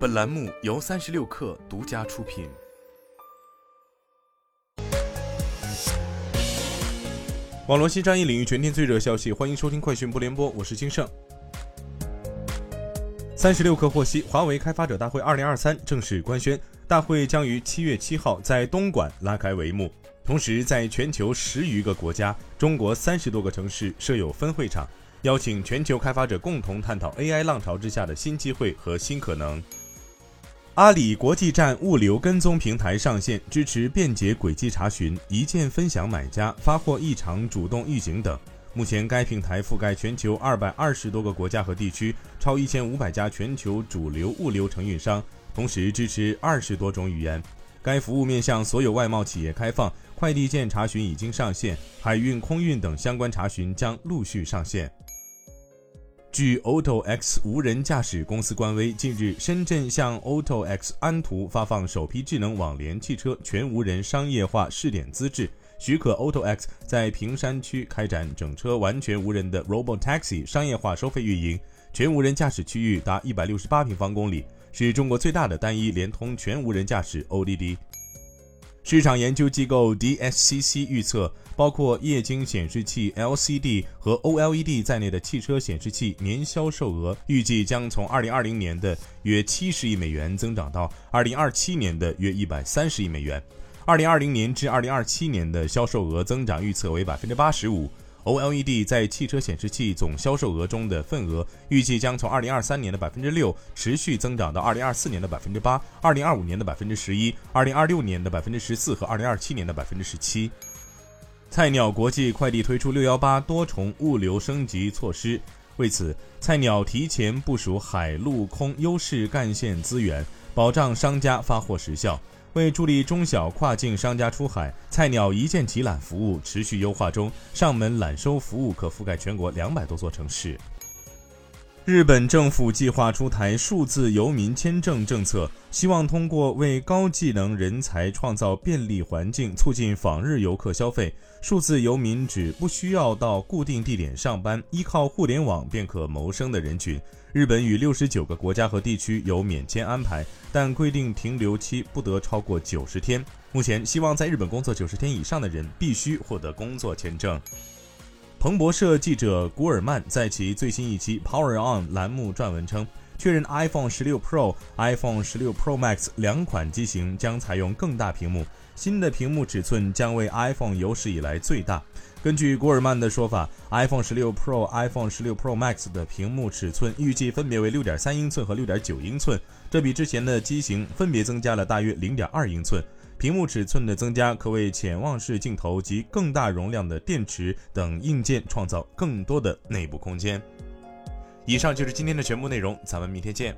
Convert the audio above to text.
本栏目由三十六氪独家出品。网络新战役领域全天最热消息，欢迎收听快讯不联播，我是金盛。三十六氪获悉，华为开发者大会二零二三正式官宣，大会将于七月七号在东莞拉开帷幕。同时，在全球十余个国家、中国三十多个城市设有分会场。邀请全球开发者共同探讨 AI 浪潮之下的新机会和新可能。阿里国际站物流跟踪平台上线，支持便捷轨迹查询、一键分享买家、发货异常主动预警等。目前，该平台覆盖全球二百二十多个国家和地区，超一千五百家全球主流物流承运商，同时支持二十多种语言。该服务面向所有外贸企业开放，快递件查询已经上线，海运、空运等相关查询将陆续上线。据 AutoX 无人驾驶公司官微，近日，深圳向 AutoX 安图发放首批智能网联汽车全无人商业化试点资质，许可 AutoX 在坪山区开展整车完全无人的 Robotaxi 商业化收费运营。全无人驾驶区域达一百六十八平方公里，是中国最大的单一联通全无人驾驶 ODD。市场研究机构 DSCC 预测，包括液晶显示器 LCD 和 OLED 在内的汽车显示器年销售额预计将从2020年的约70亿美元增长到2027年的约130亿美元。2020年至2027年的销售额增长预测为85%。OLED 在汽车显示器总销售额中的份额预计将从2023年的百分之六持续增长到2024年的百分之八、2025年的百分之十一、2026年的百分之十四和2027年的百分之十七。菜鸟国际快递推出六幺八多重物流升级措施，为此，菜鸟提前部署海陆空优势干线资源，保障商家发货时效。为助力中小跨境商家出海，菜鸟一键集揽服务持续优化中，上门揽收服务可覆盖全国两百多座城市。日本政府计划出台数字游民签证政策，希望通过为高技能人才创造便利环境，促进访日游客消费。数字游民指不需要到固定地点上班，依靠互联网便可谋生的人群。日本与六十九个国家和地区有免签安排，但规定停留期不得超过九十天。目前，希望在日本工作九十天以上的人必须获得工作签证。彭博社记者古尔曼在其最新一期《Power On》栏目撰文称，确认 iPhone 16 Pro、iPhone 16 Pro Max 两款机型将采用更大屏幕，新的屏幕尺寸将为 iPhone 有史以来最大。根据古尔曼的说法，iPhone 16 Pro、iPhone 16 Pro Max 的屏幕尺寸预计分别为6.3英寸和6.9英寸，这比之前的机型分别增加了大约0.2英寸。屏幕尺寸的增加可为潜望式镜头及更大容量的电池等硬件创造更多的内部空间。以上就是今天的全部内容，咱们明天见。